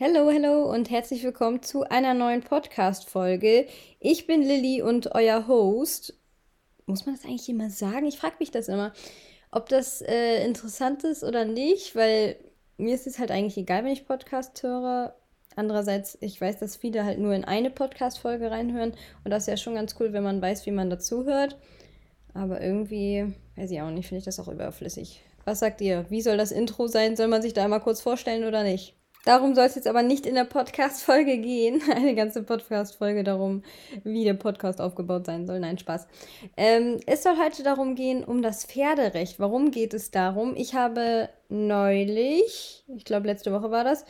Hallo, hallo und herzlich willkommen zu einer neuen Podcast-Folge. Ich bin Lilly und euer Host. Muss man das eigentlich immer sagen? Ich frage mich das immer, ob das äh, interessant ist oder nicht, weil mir ist es halt eigentlich egal, wenn ich Podcast höre. Andererseits, ich weiß, dass viele halt nur in eine Podcast-Folge reinhören und das ist ja schon ganz cool, wenn man weiß, wie man dazu hört. Aber irgendwie, weiß ich auch nicht, finde ich das auch überflüssig. Was sagt ihr? Wie soll das Intro sein? Soll man sich da einmal kurz vorstellen oder nicht? Darum soll es jetzt aber nicht in der Podcast-Folge gehen. Eine ganze Podcast-Folge darum, wie der Podcast aufgebaut sein soll. Nein, Spaß. Ähm, es soll heute darum gehen, um das Pferderecht. Warum geht es darum? Ich habe neulich, ich glaube letzte Woche war das,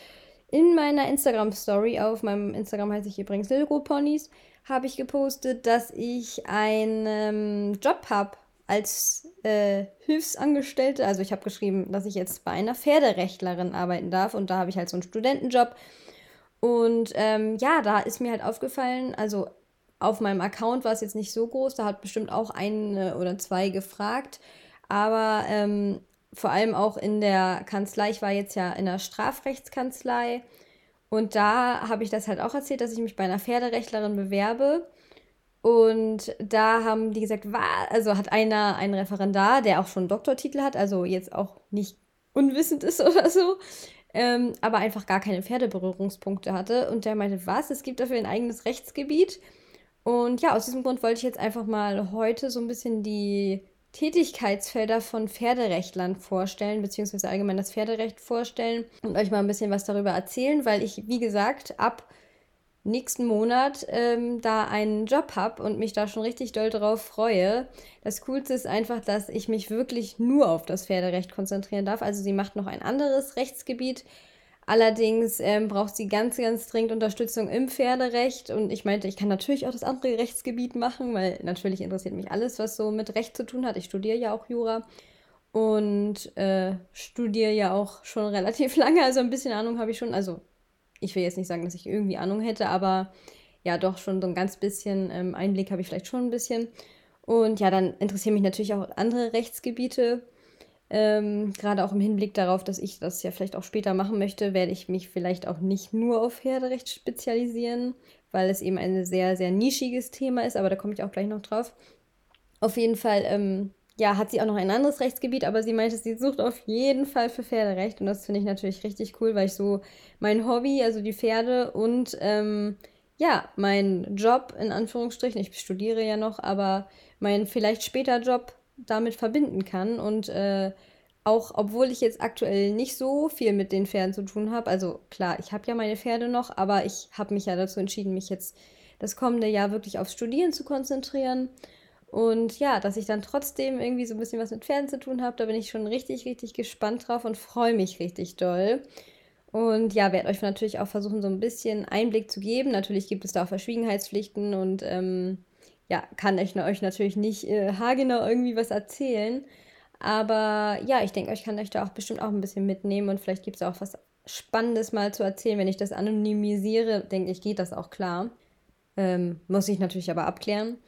in meiner Instagram-Story, auf meinem Instagram heiße ich übrigens Lilgo Ponys, habe ich gepostet, dass ich einen Job habe als äh, Hilfsangestellte, also ich habe geschrieben, dass ich jetzt bei einer Pferderechtlerin arbeiten darf und da habe ich halt so einen Studentenjob. Und ähm, ja, da ist mir halt aufgefallen, also auf meinem Account war es jetzt nicht so groß, da hat bestimmt auch eine oder zwei gefragt, aber ähm, vor allem auch in der Kanzlei, ich war jetzt ja in der Strafrechtskanzlei und da habe ich das halt auch erzählt, dass ich mich bei einer Pferderechtlerin bewerbe. Und da haben die gesagt, also hat einer einen Referendar, der auch schon Doktortitel hat, also jetzt auch nicht unwissend ist oder so, ähm, aber einfach gar keine Pferdeberührungspunkte hatte. Und der meinte, was? Es gibt dafür ein eigenes Rechtsgebiet. Und ja, aus diesem Grund wollte ich jetzt einfach mal heute so ein bisschen die Tätigkeitsfelder von Pferderechtlern vorstellen, beziehungsweise allgemein das Pferderecht vorstellen und euch mal ein bisschen was darüber erzählen, weil ich, wie gesagt, ab nächsten Monat ähm, da einen Job habe und mich da schon richtig doll drauf freue. Das Coolste ist einfach, dass ich mich wirklich nur auf das Pferderecht konzentrieren darf. Also sie macht noch ein anderes Rechtsgebiet. Allerdings ähm, braucht sie ganz, ganz dringend Unterstützung im Pferderecht. Und ich meinte, ich kann natürlich auch das andere Rechtsgebiet machen, weil natürlich interessiert mich alles, was so mit Recht zu tun hat. Ich studiere ja auch Jura und äh, studiere ja auch schon relativ lange. Also ein bisschen Ahnung habe ich schon. Also ich will jetzt nicht sagen, dass ich irgendwie Ahnung hätte, aber ja, doch schon so ein ganz bisschen ähm, Einblick habe ich vielleicht schon ein bisschen. Und ja, dann interessieren mich natürlich auch andere Rechtsgebiete. Ähm, Gerade auch im Hinblick darauf, dass ich das ja vielleicht auch später machen möchte, werde ich mich vielleicht auch nicht nur auf Pferderecht spezialisieren, weil es eben ein sehr, sehr nischiges Thema ist, aber da komme ich auch gleich noch drauf. Auf jeden Fall ähm, ja, hat sie auch noch ein anderes Rechtsgebiet, aber sie meinte, sie sucht auf jeden Fall für Pferderecht. Und das finde ich natürlich richtig cool, weil ich so mein Hobby, also die Pferde und ähm, ja, mein Job in Anführungsstrichen, ich studiere ja noch, aber mein vielleicht später Job damit verbinden kann. Und äh, auch obwohl ich jetzt aktuell nicht so viel mit den Pferden zu tun habe, also klar, ich habe ja meine Pferde noch, aber ich habe mich ja dazu entschieden, mich jetzt das kommende Jahr wirklich aufs Studieren zu konzentrieren. Und ja, dass ich dann trotzdem irgendwie so ein bisschen was mit Pferden zu tun habe, da bin ich schon richtig, richtig gespannt drauf und freue mich richtig doll. Und ja, werde euch natürlich auch versuchen, so ein bisschen Einblick zu geben. Natürlich gibt es da auch Verschwiegenheitspflichten und ähm, ja, kann ich euch natürlich nicht äh, haargenau irgendwie was erzählen. Aber ja, ich denke, ich kann euch da auch bestimmt auch ein bisschen mitnehmen und vielleicht gibt es auch was Spannendes mal zu erzählen. Wenn ich das anonymisiere, denke ich, geht das auch klar. Ähm, muss ich natürlich aber abklären.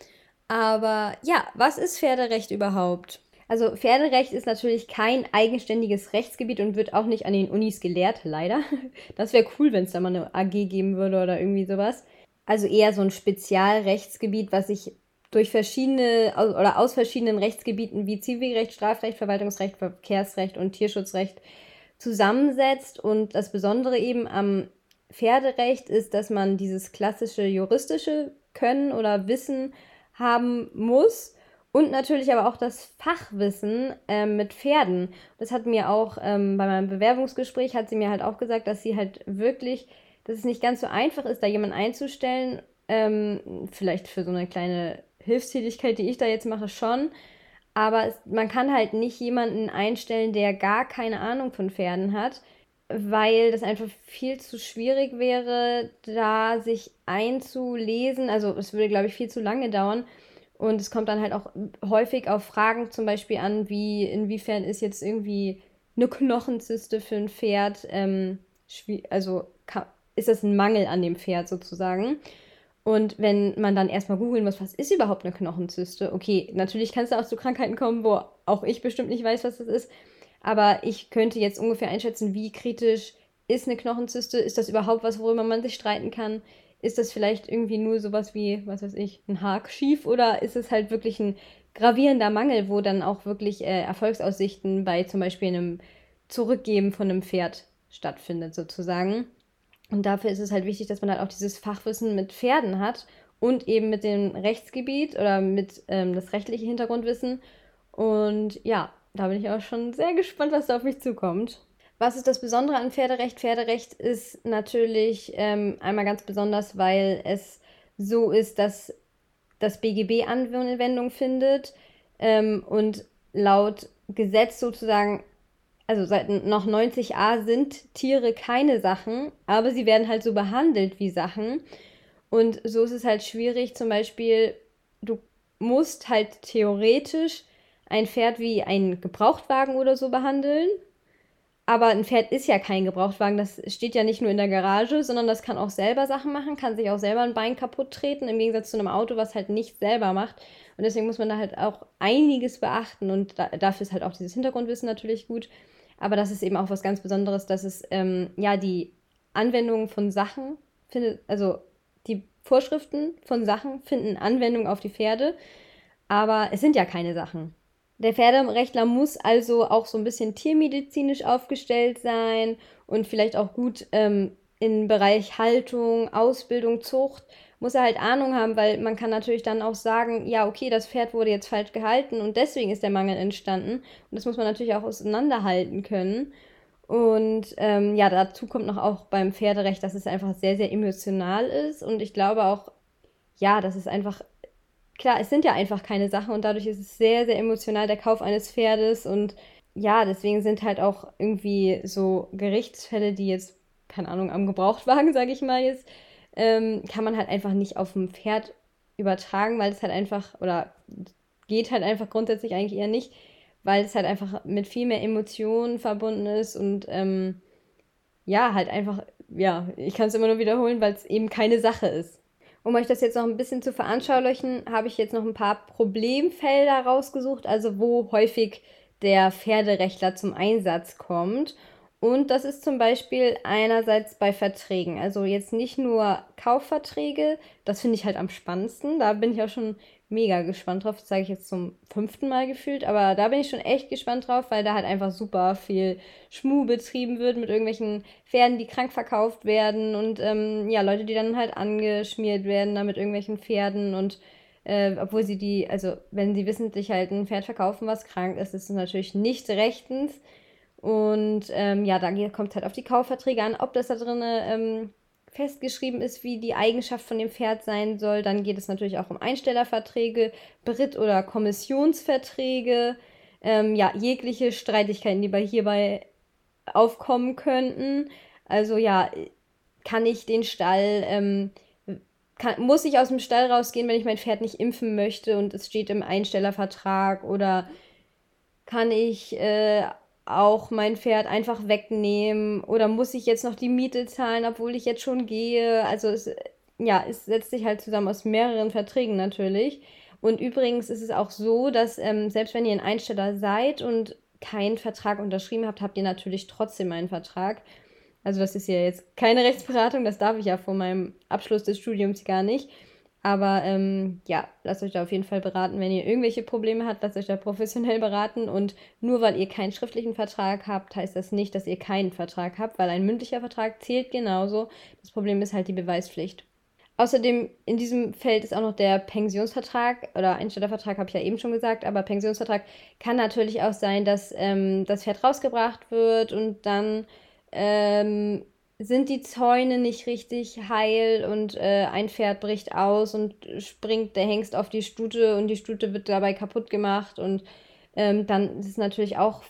Aber ja, was ist Pferderecht überhaupt? Also Pferderecht ist natürlich kein eigenständiges Rechtsgebiet und wird auch nicht an den Unis gelehrt, leider. Das wäre cool, wenn es da mal eine AG geben würde oder irgendwie sowas. Also eher so ein Spezialrechtsgebiet, was sich durch verschiedene oder aus verschiedenen Rechtsgebieten wie Zivilrecht, Strafrecht, Verwaltungsrecht, Verkehrsrecht und Tierschutzrecht zusammensetzt. Und das Besondere eben am Pferderecht ist, dass man dieses klassische juristische Können oder Wissen haben muss und natürlich aber auch das Fachwissen ähm, mit Pferden. Das hat mir auch ähm, bei meinem Bewerbungsgespräch hat sie mir halt auch gesagt, dass sie halt wirklich, dass es nicht ganz so einfach ist, da jemanden einzustellen. Ähm, vielleicht für so eine kleine Hilfstätigkeit, die ich da jetzt mache, schon. Aber es, man kann halt nicht jemanden einstellen, der gar keine Ahnung von Pferden hat, weil das einfach viel zu schwierig wäre, da sich einzulesen. Also es würde, glaube ich, viel zu lange dauern. Und es kommt dann halt auch häufig auf Fragen zum Beispiel an, wie inwiefern ist jetzt irgendwie eine Knochenzyste für ein Pferd, ähm, also ist das ein Mangel an dem Pferd sozusagen. Und wenn man dann erstmal googeln muss, was ist überhaupt eine Knochenzyste? Okay, natürlich kann es da auch zu Krankheiten kommen, wo auch ich bestimmt nicht weiß, was das ist. Aber ich könnte jetzt ungefähr einschätzen, wie kritisch ist eine Knochenzyste, ist das überhaupt was, worüber man sich streiten kann? Ist das vielleicht irgendwie nur sowas wie, was weiß ich, ein Haak schief oder ist es halt wirklich ein gravierender Mangel, wo dann auch wirklich äh, Erfolgsaussichten bei zum Beispiel einem Zurückgeben von einem Pferd stattfindet, sozusagen. Und dafür ist es halt wichtig, dass man halt auch dieses Fachwissen mit Pferden hat und eben mit dem Rechtsgebiet oder mit ähm, das rechtliche Hintergrundwissen. Und ja, da bin ich auch schon sehr gespannt, was da auf mich zukommt. Was ist das Besondere an Pferderecht? Pferderecht ist natürlich ähm, einmal ganz besonders, weil es so ist, dass das BGB Anwendung findet ähm, und laut Gesetz sozusagen, also seit noch 90a sind Tiere keine Sachen, aber sie werden halt so behandelt wie Sachen. Und so ist es halt schwierig, zum Beispiel, du musst halt theoretisch ein Pferd wie ein Gebrauchtwagen oder so behandeln. Aber ein Pferd ist ja kein Gebrauchtwagen, das steht ja nicht nur in der Garage, sondern das kann auch selber Sachen machen, kann sich auch selber ein Bein kaputt treten, im Gegensatz zu einem Auto, was halt nicht selber macht. Und deswegen muss man da halt auch einiges beachten und da, dafür ist halt auch dieses Hintergrundwissen natürlich gut. Aber das ist eben auch was ganz Besonderes, dass es ähm, ja die Anwendung von Sachen findet, also die Vorschriften von Sachen finden Anwendung auf die Pferde, aber es sind ja keine Sachen. Der Pferderechtler muss also auch so ein bisschen tiermedizinisch aufgestellt sein und vielleicht auch gut ähm, im Bereich Haltung, Ausbildung, Zucht muss er halt Ahnung haben, weil man kann natürlich dann auch sagen, ja, okay, das Pferd wurde jetzt falsch gehalten und deswegen ist der Mangel entstanden. Und das muss man natürlich auch auseinanderhalten können. Und ähm, ja, dazu kommt noch auch beim Pferderecht, dass es einfach sehr, sehr emotional ist. Und ich glaube auch, ja, dass es einfach klar, es sind ja einfach keine Sachen und dadurch ist es sehr, sehr emotional der Kauf eines Pferdes und ja, deswegen sind halt auch irgendwie so Gerichtsfälle, die jetzt, keine Ahnung, am Gebrauchtwagen, sage ich mal jetzt, ähm, kann man halt einfach nicht auf dem Pferd übertragen, weil es halt einfach, oder geht halt einfach grundsätzlich eigentlich eher nicht, weil es halt einfach mit viel mehr Emotionen verbunden ist und ähm, ja, halt einfach, ja, ich kann es immer nur wiederholen, weil es eben keine Sache ist. Um euch das jetzt noch ein bisschen zu veranschaulichen, habe ich jetzt noch ein paar Problemfelder rausgesucht, also wo häufig der Pferderechtler zum Einsatz kommt. Und das ist zum Beispiel einerseits bei Verträgen. Also jetzt nicht nur Kaufverträge, das finde ich halt am spannendsten. Da bin ich auch schon mega gespannt drauf. Das sage ich jetzt zum fünften Mal gefühlt. Aber da bin ich schon echt gespannt drauf, weil da halt einfach super viel Schmu betrieben wird mit irgendwelchen Pferden, die krank verkauft werden und ähm, ja, Leute, die dann halt angeschmiert werden da mit irgendwelchen Pferden und äh, obwohl sie die, also wenn sie wissentlich halt ein Pferd verkaufen, was krank ist, ist es natürlich nicht rechtens. Und ähm, ja, da kommt es halt auf die Kaufverträge an, ob das da drin ähm, festgeschrieben ist, wie die Eigenschaft von dem Pferd sein soll. Dann geht es natürlich auch um Einstellerverträge, Beritt- oder Kommissionsverträge, ähm, ja, jegliche Streitigkeiten, die bei hierbei aufkommen könnten. Also ja, kann ich den Stall, ähm, kann, muss ich aus dem Stall rausgehen, wenn ich mein Pferd nicht impfen möchte und es steht im Einstellervertrag oder kann ich äh, auch mein Pferd einfach wegnehmen oder muss ich jetzt noch die Miete zahlen, obwohl ich jetzt schon gehe. Also es, ja, es setzt sich halt zusammen aus mehreren Verträgen natürlich. Und übrigens ist es auch so, dass ähm, selbst wenn ihr ein Einsteller seid und keinen Vertrag unterschrieben habt, habt ihr natürlich trotzdem einen Vertrag. Also das ist ja jetzt keine Rechtsberatung, das darf ich ja vor meinem Abschluss des Studiums gar nicht. Aber ähm, ja, lasst euch da auf jeden Fall beraten. Wenn ihr irgendwelche Probleme habt, lasst euch da professionell beraten. Und nur weil ihr keinen schriftlichen Vertrag habt, heißt das nicht, dass ihr keinen Vertrag habt, weil ein mündlicher Vertrag zählt genauso. Das Problem ist halt die Beweispflicht. Außerdem in diesem Feld ist auch noch der Pensionsvertrag oder Einstellervertrag, habe ich ja eben schon gesagt, aber Pensionsvertrag kann natürlich auch sein, dass ähm, das Pferd rausgebracht wird und dann ähm, sind die Zäune nicht richtig heil und äh, ein Pferd bricht aus und springt der Hengst auf die Stute und die Stute wird dabei kaputt gemacht und ähm, dann ist es natürlich auch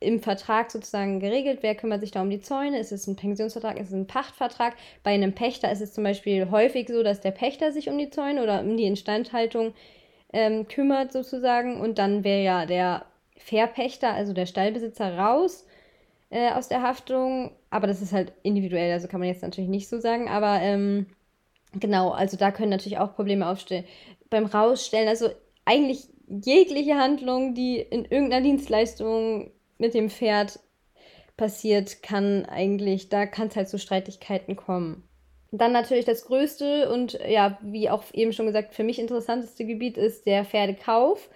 im Vertrag sozusagen geregelt, wer kümmert sich da um die Zäune, ist es ein Pensionsvertrag, ist es ein Pachtvertrag. Bei einem Pächter ist es zum Beispiel häufig so, dass der Pächter sich um die Zäune oder um die Instandhaltung ähm, kümmert sozusagen und dann wäre ja der Verpächter, also der Stallbesitzer raus äh, aus der Haftung. Aber das ist halt individuell, also kann man jetzt natürlich nicht so sagen. Aber ähm, genau, also da können natürlich auch Probleme aufstehen. Beim Rausstellen, also eigentlich jegliche Handlung, die in irgendeiner Dienstleistung mit dem Pferd passiert, kann eigentlich, da kann es halt zu Streitigkeiten kommen. Dann natürlich das größte und ja, wie auch eben schon gesagt, für mich interessanteste Gebiet ist der Pferdekauf.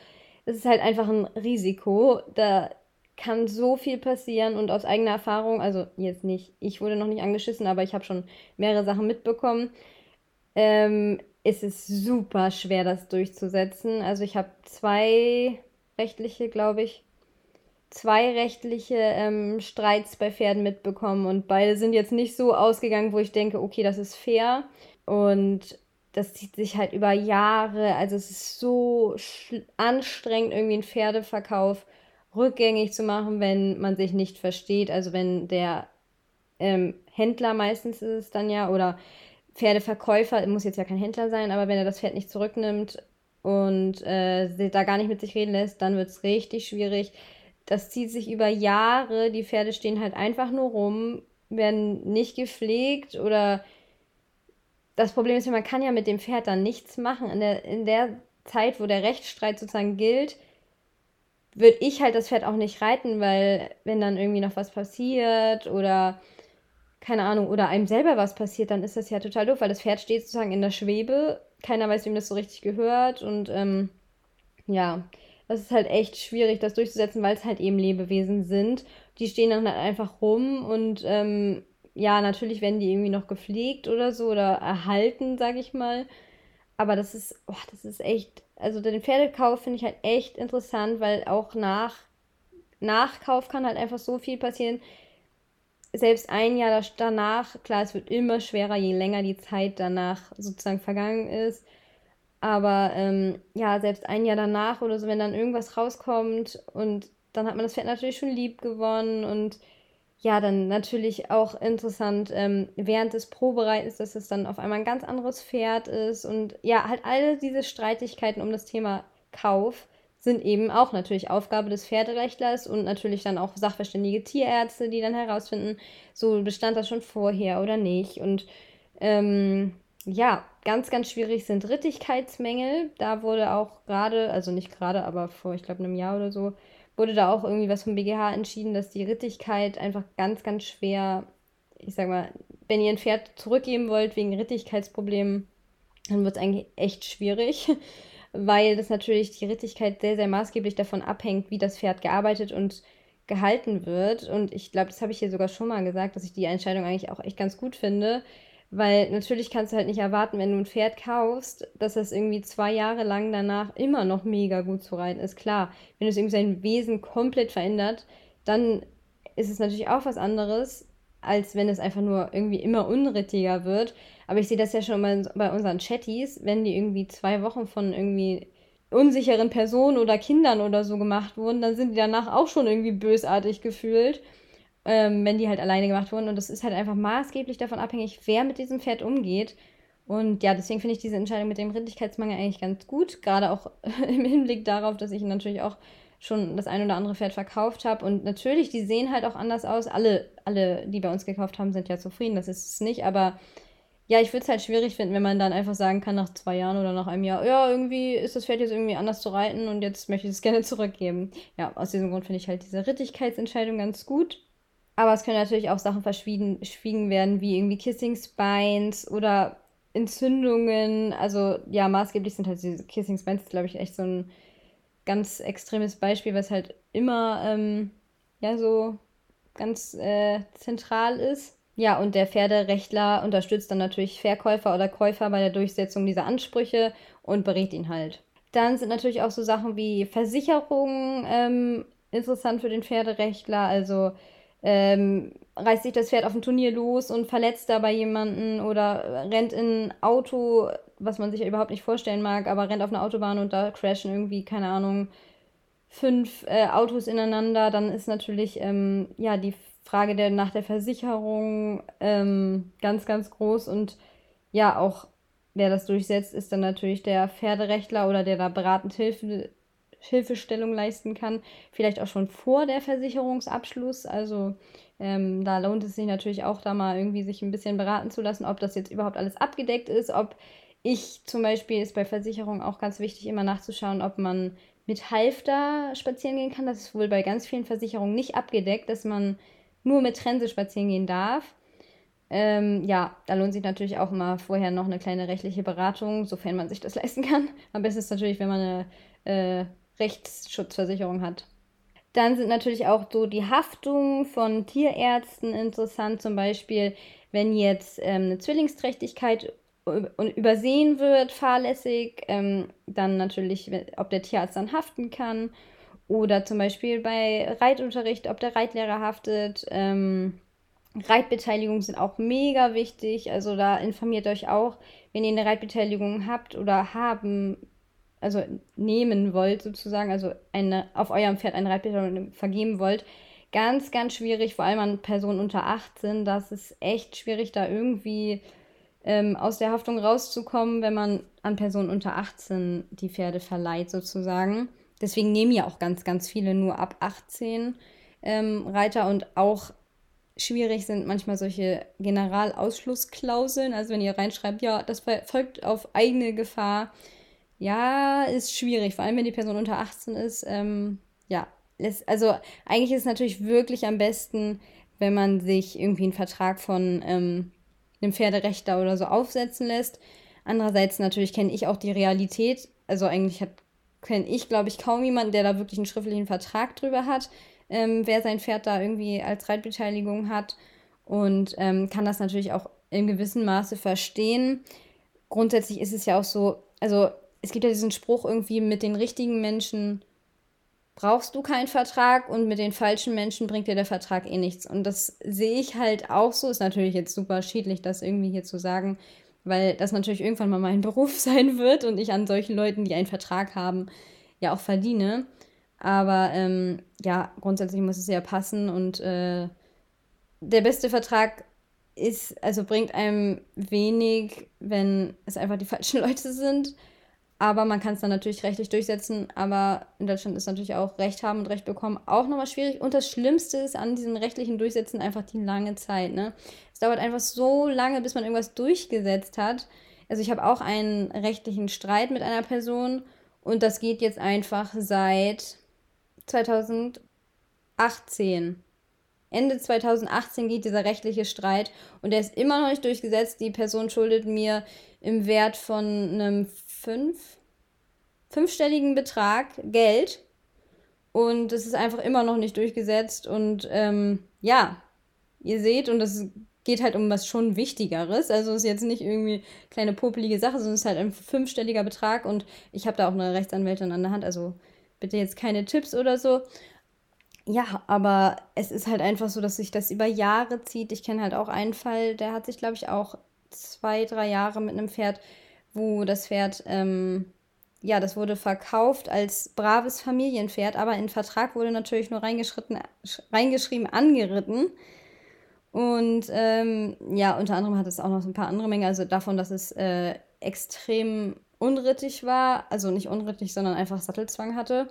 Es ist halt einfach ein Risiko. Da kann so viel passieren und aus eigener Erfahrung, also jetzt nicht, ich wurde noch nicht angeschissen, aber ich habe schon mehrere Sachen mitbekommen. Ähm, ist es super schwer, das durchzusetzen. Also ich habe zwei rechtliche, glaube ich, zwei rechtliche ähm, Streits bei Pferden mitbekommen und beide sind jetzt nicht so ausgegangen, wo ich denke, okay, das ist fair. Und das zieht sich halt über Jahre. Also es ist so anstrengend, irgendwie einen Pferdeverkauf rückgängig zu machen, wenn man sich nicht versteht. Also wenn der ähm, Händler meistens ist es dann ja oder Pferdeverkäufer, muss jetzt ja kein Händler sein, aber wenn er das Pferd nicht zurücknimmt und äh, da gar nicht mit sich reden lässt, dann wird es richtig schwierig das zieht sich über Jahre. Die Pferde stehen halt einfach nur rum, werden nicht gepflegt oder das Problem ist, man kann ja mit dem Pferd dann nichts machen. In der, in der Zeit, wo der Rechtsstreit sozusagen gilt, würde ich halt das Pferd auch nicht reiten, weil wenn dann irgendwie noch was passiert oder keine Ahnung, oder einem selber was passiert, dann ist das ja total doof, weil das Pferd steht sozusagen in der Schwebe. Keiner weiß, wem das so richtig gehört und ähm, ja, das ist halt echt schwierig, das durchzusetzen, weil es halt eben Lebewesen sind. Die stehen dann halt einfach rum und ähm, ja, natürlich werden die irgendwie noch gepflegt oder so oder erhalten, sag ich mal. Aber das ist, oh, das ist echt, also den Pferdekauf finde ich halt echt interessant, weil auch nach Nachkauf kann halt einfach so viel passieren. Selbst ein Jahr danach, klar, es wird immer schwerer, je länger die Zeit danach sozusagen vergangen ist. Aber ähm, ja, selbst ein Jahr danach oder so, wenn dann irgendwas rauskommt und dann hat man das Pferd natürlich schon lieb gewonnen und ja, dann natürlich auch interessant ähm, während des Probereitens, dass es dann auf einmal ein ganz anderes Pferd ist und ja, halt alle diese Streitigkeiten um das Thema Kauf sind eben auch natürlich Aufgabe des Pferderechtlers und natürlich dann auch sachverständige Tierärzte, die dann herausfinden, so bestand das schon vorher oder nicht und ähm, ja, ganz, ganz schwierig sind Rittigkeitsmängel. Da wurde auch gerade, also nicht gerade, aber vor, ich glaube, einem Jahr oder so, wurde da auch irgendwie was vom BGH entschieden, dass die Rittigkeit einfach ganz, ganz schwer, ich sag mal, wenn ihr ein Pferd zurückgeben wollt wegen Rittigkeitsproblemen, dann wird es eigentlich echt schwierig, weil das natürlich die Rittigkeit sehr, sehr maßgeblich davon abhängt, wie das Pferd gearbeitet und gehalten wird. Und ich glaube, das habe ich hier sogar schon mal gesagt, dass ich die Entscheidung eigentlich auch echt ganz gut finde, weil natürlich kannst du halt nicht erwarten, wenn du ein Pferd kaufst, dass das irgendwie zwei Jahre lang danach immer noch mega gut zu reiten ist. Klar, wenn es irgendwie sein Wesen komplett verändert, dann ist es natürlich auch was anderes, als wenn es einfach nur irgendwie immer unrittiger wird. Aber ich sehe das ja schon bei, bei unseren Chatties, wenn die irgendwie zwei Wochen von irgendwie unsicheren Personen oder Kindern oder so gemacht wurden, dann sind die danach auch schon irgendwie bösartig gefühlt ähm, wenn die halt alleine gemacht wurden. Und das ist halt einfach maßgeblich davon abhängig, wer mit diesem Pferd umgeht. Und ja, deswegen finde ich diese Entscheidung mit dem Rittigkeitsmangel eigentlich ganz gut. Gerade auch im Hinblick darauf, dass ich natürlich auch schon das ein oder andere Pferd verkauft habe. Und natürlich, die sehen halt auch anders aus. Alle, alle, die bei uns gekauft haben, sind ja zufrieden. Das ist es nicht. Aber ja, ich würde es halt schwierig finden, wenn man dann einfach sagen kann, nach zwei Jahren oder nach einem Jahr, ja, irgendwie ist das Pferd jetzt irgendwie anders zu reiten und jetzt möchte ich es gerne zurückgeben. Ja, aus diesem Grund finde ich halt diese Rittigkeitsentscheidung ganz gut. Aber es können natürlich auch Sachen verschwiegen werden, wie irgendwie Kissing Spines oder Entzündungen. Also ja, maßgeblich sind halt diese Kissing Spines, glaube ich, echt so ein ganz extremes Beispiel, was halt immer ähm, ja so ganz äh, zentral ist. Ja, und der Pferderechtler unterstützt dann natürlich Verkäufer oder Käufer bei der Durchsetzung dieser Ansprüche und berät ihn halt. Dann sind natürlich auch so Sachen wie Versicherungen ähm, interessant für den Pferderechtler. Also ähm, reißt sich das Pferd auf dem Turnier los und verletzt dabei jemanden oder rennt in ein Auto, was man sich ja überhaupt nicht vorstellen mag, aber rennt auf einer Autobahn und da crashen irgendwie, keine Ahnung, fünf äh, Autos ineinander, dann ist natürlich ähm, ja die Frage der, nach der Versicherung ähm, ganz, ganz groß und ja, auch wer das durchsetzt, ist dann natürlich der Pferderechtler oder der da beratend Hilfe Hilfestellung leisten kann. Vielleicht auch schon vor der Versicherungsabschluss. Also ähm, da lohnt es sich natürlich auch, da mal irgendwie sich ein bisschen beraten zu lassen, ob das jetzt überhaupt alles abgedeckt ist. Ob ich zum Beispiel ist bei Versicherungen auch ganz wichtig, immer nachzuschauen, ob man mit Halfter spazieren gehen kann. Das ist wohl bei ganz vielen Versicherungen nicht abgedeckt, dass man nur mit Trense spazieren gehen darf. Ähm, ja, da lohnt sich natürlich auch immer vorher noch eine kleine rechtliche Beratung, sofern man sich das leisten kann. Am besten ist natürlich, wenn man eine äh, Rechtsschutzversicherung hat. Dann sind natürlich auch so die Haftungen von Tierärzten interessant, zum Beispiel, wenn jetzt ähm, eine Zwillingsträchtigkeit übersehen wird, fahrlässig, ähm, dann natürlich, ob der Tierarzt dann haften kann. Oder zum Beispiel bei Reitunterricht, ob der Reitlehrer haftet. Ähm, Reitbeteiligungen sind auch mega wichtig. Also da informiert euch auch, wenn ihr eine Reitbeteiligung habt oder haben, also nehmen wollt sozusagen, also eine, auf eurem Pferd eine Reitbeteiligung vergeben wollt. Ganz, ganz schwierig, vor allem an Personen unter 18. Das ist echt schwierig, da irgendwie ähm, aus der Haftung rauszukommen, wenn man an Personen unter 18 die Pferde verleiht sozusagen. Deswegen nehmen ja auch ganz, ganz viele nur ab 18 ähm, Reiter und auch schwierig sind manchmal solche Generalausschlussklauseln. Also wenn ihr reinschreibt, ja, das folgt auf eigene Gefahr. Ja, ist schwierig, vor allem wenn die Person unter 18 ist. Ähm, ja, ist, also eigentlich ist es natürlich wirklich am besten, wenn man sich irgendwie einen Vertrag von ähm, einem Pferderechter oder so aufsetzen lässt. Andererseits natürlich kenne ich auch die Realität. Also eigentlich kenne ich, glaube ich, kaum jemanden, der da wirklich einen schriftlichen Vertrag drüber hat ähm, wer sein Pferd da irgendwie als Reitbeteiligung hat und ähm, kann das natürlich auch in gewissem Maße verstehen. Grundsätzlich ist es ja auch so, also es gibt ja diesen Spruch irgendwie, mit den richtigen Menschen brauchst du keinen Vertrag und mit den falschen Menschen bringt dir der Vertrag eh nichts. Und das sehe ich halt auch so. Ist natürlich jetzt super schädlich, das irgendwie hier zu sagen, weil das natürlich irgendwann mal mein Beruf sein wird und ich an solchen Leuten, die einen Vertrag haben, ja auch verdiene. Aber ähm, ja, grundsätzlich muss es ja passen und äh, der beste Vertrag ist, also bringt einem wenig, wenn es einfach die falschen Leute sind. Aber man kann es dann natürlich rechtlich durchsetzen. Aber in Deutschland ist natürlich auch Recht haben und Recht bekommen auch nochmal schwierig. Und das Schlimmste ist an diesem rechtlichen Durchsetzen einfach die lange Zeit. Ne? Es dauert einfach so lange, bis man irgendwas durchgesetzt hat. Also ich habe auch einen rechtlichen Streit mit einer Person und das geht jetzt einfach seit 2018. Ende 2018 geht dieser rechtliche Streit und der ist immer noch nicht durchgesetzt. Die Person schuldet mir im Wert von einem fünf, fünfstelligen Betrag Geld und es ist einfach immer noch nicht durchgesetzt. Und ähm, ja, ihr seht, und das geht halt um was schon Wichtigeres. Also es ist jetzt nicht irgendwie kleine popelige Sache, sondern es ist halt ein fünfstelliger Betrag und ich habe da auch eine Rechtsanwältin an der Hand. Also bitte jetzt keine Tipps oder so. Ja, aber es ist halt einfach so, dass sich das über Jahre zieht. Ich kenne halt auch einen Fall, der hat sich, glaube ich, auch zwei, drei Jahre mit einem Pferd, wo das Pferd, ähm, ja, das wurde verkauft als braves Familienpferd, aber in Vertrag wurde natürlich nur reingeschrieben, angeritten. Und ähm, ja, unter anderem hat es auch noch so ein paar andere Mengen, also davon, dass es äh, extrem unrittig war, also nicht unrittig, sondern einfach Sattelzwang hatte.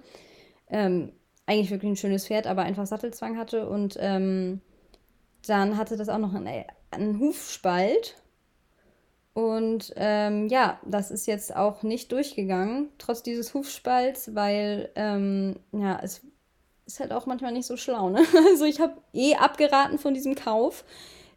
Ähm, eigentlich wirklich ein schönes Pferd, aber einfach Sattelzwang hatte. Und ähm, dann hatte das auch noch einen, einen Hufspalt. Und ähm, ja, das ist jetzt auch nicht durchgegangen, trotz dieses Hufspalts, weil ähm, ja, es ist halt auch manchmal nicht so schlau. Ne? Also ich habe eh abgeraten von diesem Kauf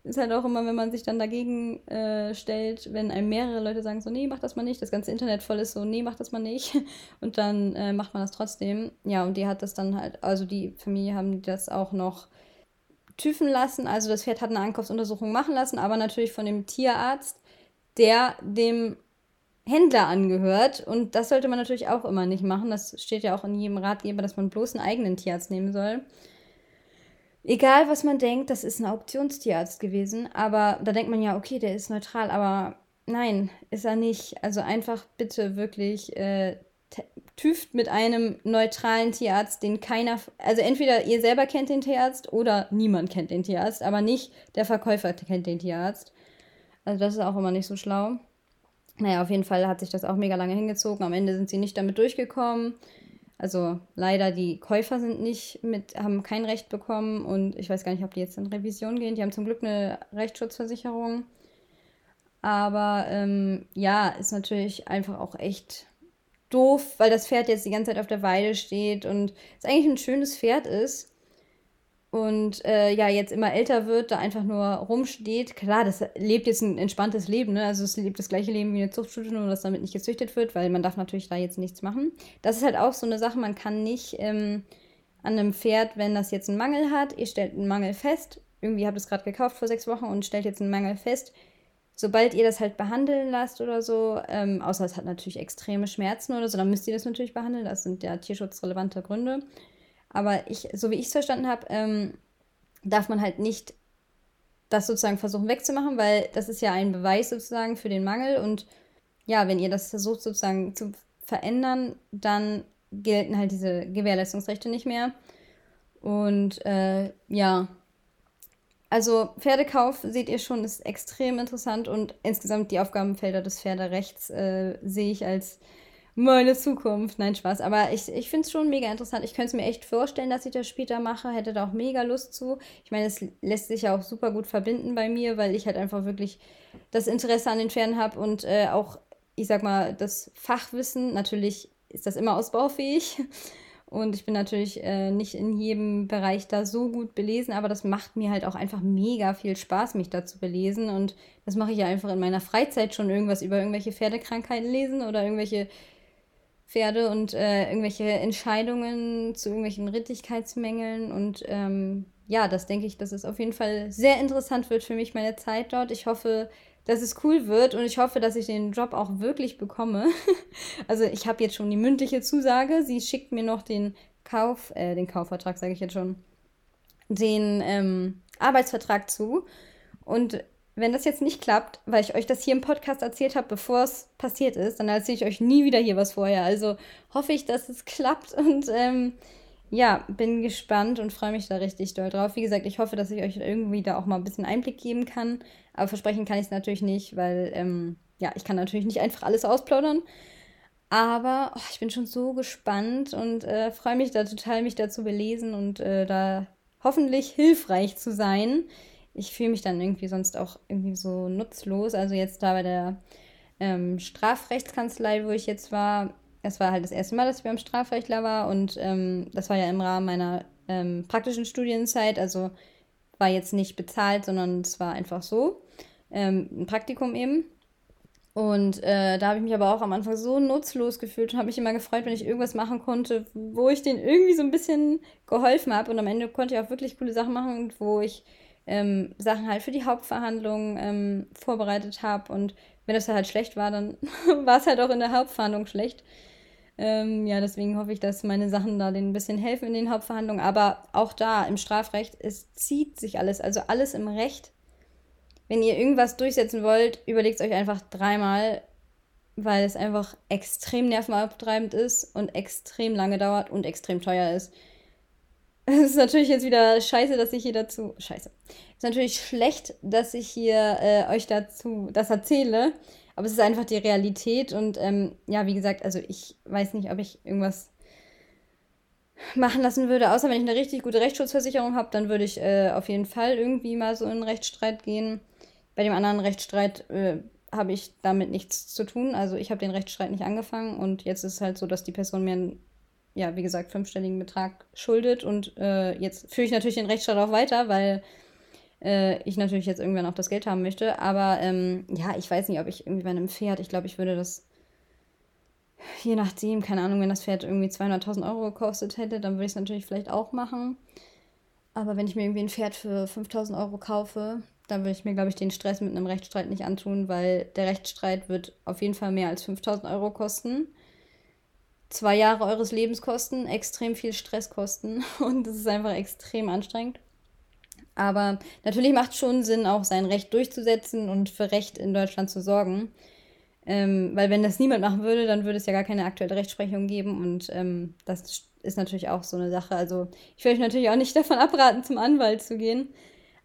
ist halt auch immer, wenn man sich dann dagegen äh, stellt, wenn einem mehrere Leute sagen, so, nee, mach das mal nicht, das ganze Internet voll ist so, nee, mach das mal nicht. Und dann äh, macht man das trotzdem. Ja, und die hat das dann halt, also die Familie haben das auch noch tüfen lassen. Also das Pferd hat eine Ankaufsuntersuchung machen lassen, aber natürlich von dem Tierarzt, der dem Händler angehört. Und das sollte man natürlich auch immer nicht machen. Das steht ja auch in jedem Ratgeber, dass man bloß einen eigenen Tierarzt nehmen soll egal was man denkt, das ist ein Auktionstierarzt gewesen. Aber da denkt man ja, okay, der ist neutral, aber nein, ist er nicht. Also einfach bitte wirklich äh, tüft mit einem neutralen Tierarzt, den keiner, also entweder ihr selber kennt den Tierarzt oder niemand kennt den Tierarzt, aber nicht der Verkäufer kennt den Tierarzt. Also das ist auch immer nicht so schlau. Naja, auf jeden Fall hat sich das auch mega lange hingezogen. Am Ende sind sie nicht damit durchgekommen. Also leider die Käufer sind nicht mit, haben kein Recht bekommen und ich weiß gar nicht, ob die jetzt in Revision gehen. Die haben zum Glück eine Rechtsschutzversicherung. Aber ähm, ja, ist natürlich einfach auch echt doof, weil das Pferd jetzt die ganze Zeit auf der Weide steht und es eigentlich ein schönes Pferd ist. Und äh, ja, jetzt immer älter wird, da einfach nur rumsteht. Klar, das lebt jetzt ein entspanntes Leben, ne? Also es lebt das gleiche Leben wie eine Zuchtstute, nur dass damit nicht gezüchtet wird, weil man darf natürlich da jetzt nichts machen. Das ist halt auch so eine Sache, man kann nicht ähm, an einem Pferd, wenn das jetzt einen Mangel hat, ihr stellt einen Mangel fest, irgendwie habt ihr es gerade gekauft vor sechs Wochen und stellt jetzt einen Mangel fest, sobald ihr das halt behandeln lasst oder so, ähm, außer es hat natürlich extreme Schmerzen oder so, dann müsst ihr das natürlich behandeln. Das sind ja tierschutzrelevante Gründe. Aber ich, so wie ich es verstanden habe, ähm, darf man halt nicht das sozusagen versuchen wegzumachen, weil das ist ja ein Beweis sozusagen für den Mangel. Und ja, wenn ihr das versucht sozusagen zu verändern, dann gelten halt diese Gewährleistungsrechte nicht mehr. Und äh, ja, also Pferdekauf, seht ihr schon, ist extrem interessant und insgesamt die Aufgabenfelder des Pferderechts äh, sehe ich als meine Zukunft. Nein, Spaß. Aber ich, ich finde es schon mega interessant. Ich könnte es mir echt vorstellen, dass ich das später mache. Hätte da auch mega Lust zu. Ich meine, es lässt sich ja auch super gut verbinden bei mir, weil ich halt einfach wirklich das Interesse an den Pferden habe und äh, auch, ich sag mal, das Fachwissen. Natürlich ist das immer ausbaufähig. Und ich bin natürlich äh, nicht in jedem Bereich da so gut belesen, aber das macht mir halt auch einfach mega viel Spaß, mich da zu belesen. Und das mache ich ja einfach in meiner Freizeit schon irgendwas über irgendwelche Pferdekrankheiten lesen oder irgendwelche Pferde und äh, irgendwelche Entscheidungen zu irgendwelchen Rittigkeitsmängeln. Und ähm, ja, das denke ich, dass es auf jeden Fall sehr interessant wird für mich, meine Zeit dort. Ich hoffe, dass es cool wird und ich hoffe, dass ich den Job auch wirklich bekomme. also ich habe jetzt schon die mündliche Zusage. Sie schickt mir noch den Kauf, äh, den Kaufvertrag sage ich jetzt schon, den ähm, Arbeitsvertrag zu. Und wenn das jetzt nicht klappt, weil ich euch das hier im Podcast erzählt habe, bevor es passiert ist, dann erzähle ich euch nie wieder hier was vorher. Also hoffe ich, dass es klappt und ähm, ja, bin gespannt und freue mich da richtig doll drauf. Wie gesagt, ich hoffe, dass ich euch irgendwie da auch mal ein bisschen Einblick geben kann. Aber versprechen kann ich es natürlich nicht, weil ähm, ja, ich kann natürlich nicht einfach alles ausplaudern. Aber oh, ich bin schon so gespannt und äh, freue mich da total, mich da zu belesen und äh, da hoffentlich hilfreich zu sein. Ich fühle mich dann irgendwie sonst auch irgendwie so nutzlos. Also jetzt da bei der ähm, Strafrechtskanzlei, wo ich jetzt war, das war halt das erste Mal, dass ich beim Strafrechtler war und ähm, das war ja im Rahmen meiner ähm, praktischen Studienzeit, also war jetzt nicht bezahlt, sondern es war einfach so, ähm, ein Praktikum eben. Und äh, da habe ich mich aber auch am Anfang so nutzlos gefühlt und habe mich immer gefreut, wenn ich irgendwas machen konnte, wo ich denen irgendwie so ein bisschen geholfen habe. Und am Ende konnte ich auch wirklich coole Sachen machen, wo ich ähm, Sachen halt für die Hauptverhandlung ähm, vorbereitet habe. Und wenn das halt schlecht war, dann war es halt auch in der Hauptverhandlung schlecht. Ähm, ja, deswegen hoffe ich, dass meine Sachen da denen ein bisschen helfen in den Hauptverhandlungen. Aber auch da im Strafrecht, es zieht sich alles. Also alles im Recht. Wenn ihr irgendwas durchsetzen wollt, überlegt es euch einfach dreimal, weil es einfach extrem nervenabtreibend ist und extrem lange dauert und extrem teuer ist. Es ist natürlich jetzt wieder scheiße, dass ich hier dazu. Scheiße. Es ist natürlich schlecht, dass ich hier äh, euch dazu das erzähle. Aber es ist einfach die Realität und ähm, ja, wie gesagt, also ich weiß nicht, ob ich irgendwas machen lassen würde, außer wenn ich eine richtig gute Rechtsschutzversicherung habe, dann würde ich äh, auf jeden Fall irgendwie mal so in einen Rechtsstreit gehen. Bei dem anderen Rechtsstreit äh, habe ich damit nichts zu tun. Also ich habe den Rechtsstreit nicht angefangen und jetzt ist es halt so, dass die Person mir einen, ja, wie gesagt, fünfstelligen Betrag schuldet und äh, jetzt führe ich natürlich den Rechtsstreit auch weiter, weil äh, ich natürlich jetzt irgendwann auch das Geld haben möchte. Aber ähm, ja, ich weiß nicht, ob ich irgendwie bei einem Pferd, ich glaube, ich würde das, je nachdem, keine Ahnung, wenn das Pferd irgendwie 200.000 Euro gekostet hätte, dann würde ich es natürlich vielleicht auch machen. Aber wenn ich mir irgendwie ein Pferd für 5.000 Euro kaufe, dann würde ich mir, glaube ich, den Stress mit einem Rechtsstreit nicht antun, weil der Rechtsstreit wird auf jeden Fall mehr als 5.000 Euro kosten. Zwei Jahre eures Lebens kosten, extrem viel Stress kosten und das ist einfach extrem anstrengend. Aber natürlich macht es schon Sinn, auch sein Recht durchzusetzen und für Recht in Deutschland zu sorgen. Ähm, weil wenn das niemand machen würde, dann würde es ja gar keine aktuelle Rechtsprechung geben. Und ähm, das ist natürlich auch so eine Sache. Also ich will euch natürlich auch nicht davon abraten, zum Anwalt zu gehen.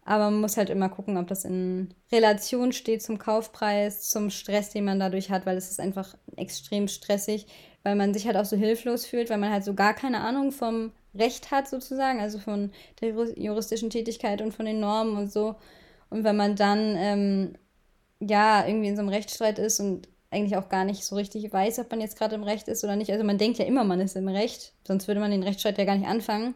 Aber man muss halt immer gucken, ob das in Relation steht zum Kaufpreis, zum Stress, den man dadurch hat, weil es ist einfach extrem stressig, weil man sich halt auch so hilflos fühlt, weil man halt so gar keine Ahnung vom Recht hat, sozusagen, also von der juristischen Tätigkeit und von den Normen und so. Und wenn man dann ähm, ja irgendwie in so einem Rechtsstreit ist und eigentlich auch gar nicht so richtig weiß, ob man jetzt gerade im Recht ist oder nicht. Also man denkt ja immer, man ist im Recht, sonst würde man den Rechtsstreit ja gar nicht anfangen.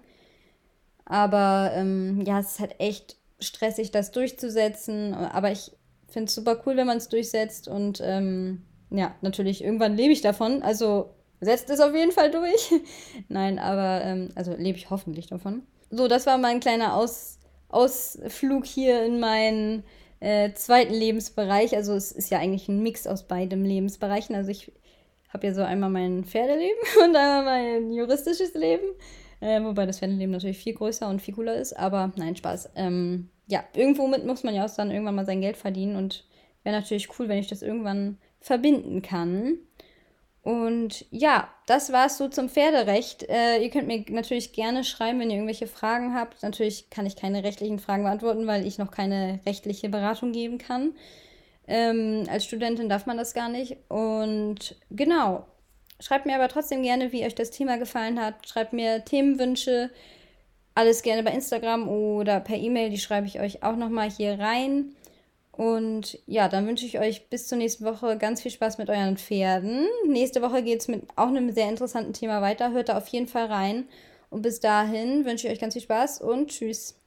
Aber ähm, ja, es ist halt echt stressig, das durchzusetzen. Aber ich finde es super cool, wenn man es durchsetzt. Und ähm, ja, natürlich, irgendwann lebe ich davon. Also setzt es auf jeden Fall durch. Nein, aber ähm, also lebe ich hoffentlich davon. So, das war mein kleiner Aus Ausflug hier in meinen äh, zweiten Lebensbereich. Also es ist ja eigentlich ein Mix aus beiden Lebensbereichen. Also ich habe ja so einmal mein Pferdeleben und einmal mein juristisches Leben. Äh, wobei das Pferdeleben natürlich viel größer und viel cooler ist. Aber nein, Spaß. Ähm, ja, irgendwo mit muss man ja auch dann irgendwann mal sein Geld verdienen. Und wäre natürlich cool, wenn ich das irgendwann verbinden kann. Und ja, das war es so zum Pferderecht. Äh, ihr könnt mir natürlich gerne schreiben, wenn ihr irgendwelche Fragen habt. Natürlich kann ich keine rechtlichen Fragen beantworten, weil ich noch keine rechtliche Beratung geben kann. Ähm, als Studentin darf man das gar nicht. Und genau, schreibt mir aber trotzdem gerne, wie euch das Thema gefallen hat. Schreibt mir Themenwünsche. Alles gerne bei Instagram oder per E-Mail. Die schreibe ich euch auch nochmal hier rein. Und ja, dann wünsche ich euch bis zur nächsten Woche ganz viel Spaß mit euren Pferden. Nächste Woche geht es mit auch einem sehr interessanten Thema weiter. Hört da auf jeden Fall rein. Und bis dahin wünsche ich euch ganz viel Spaß und tschüss.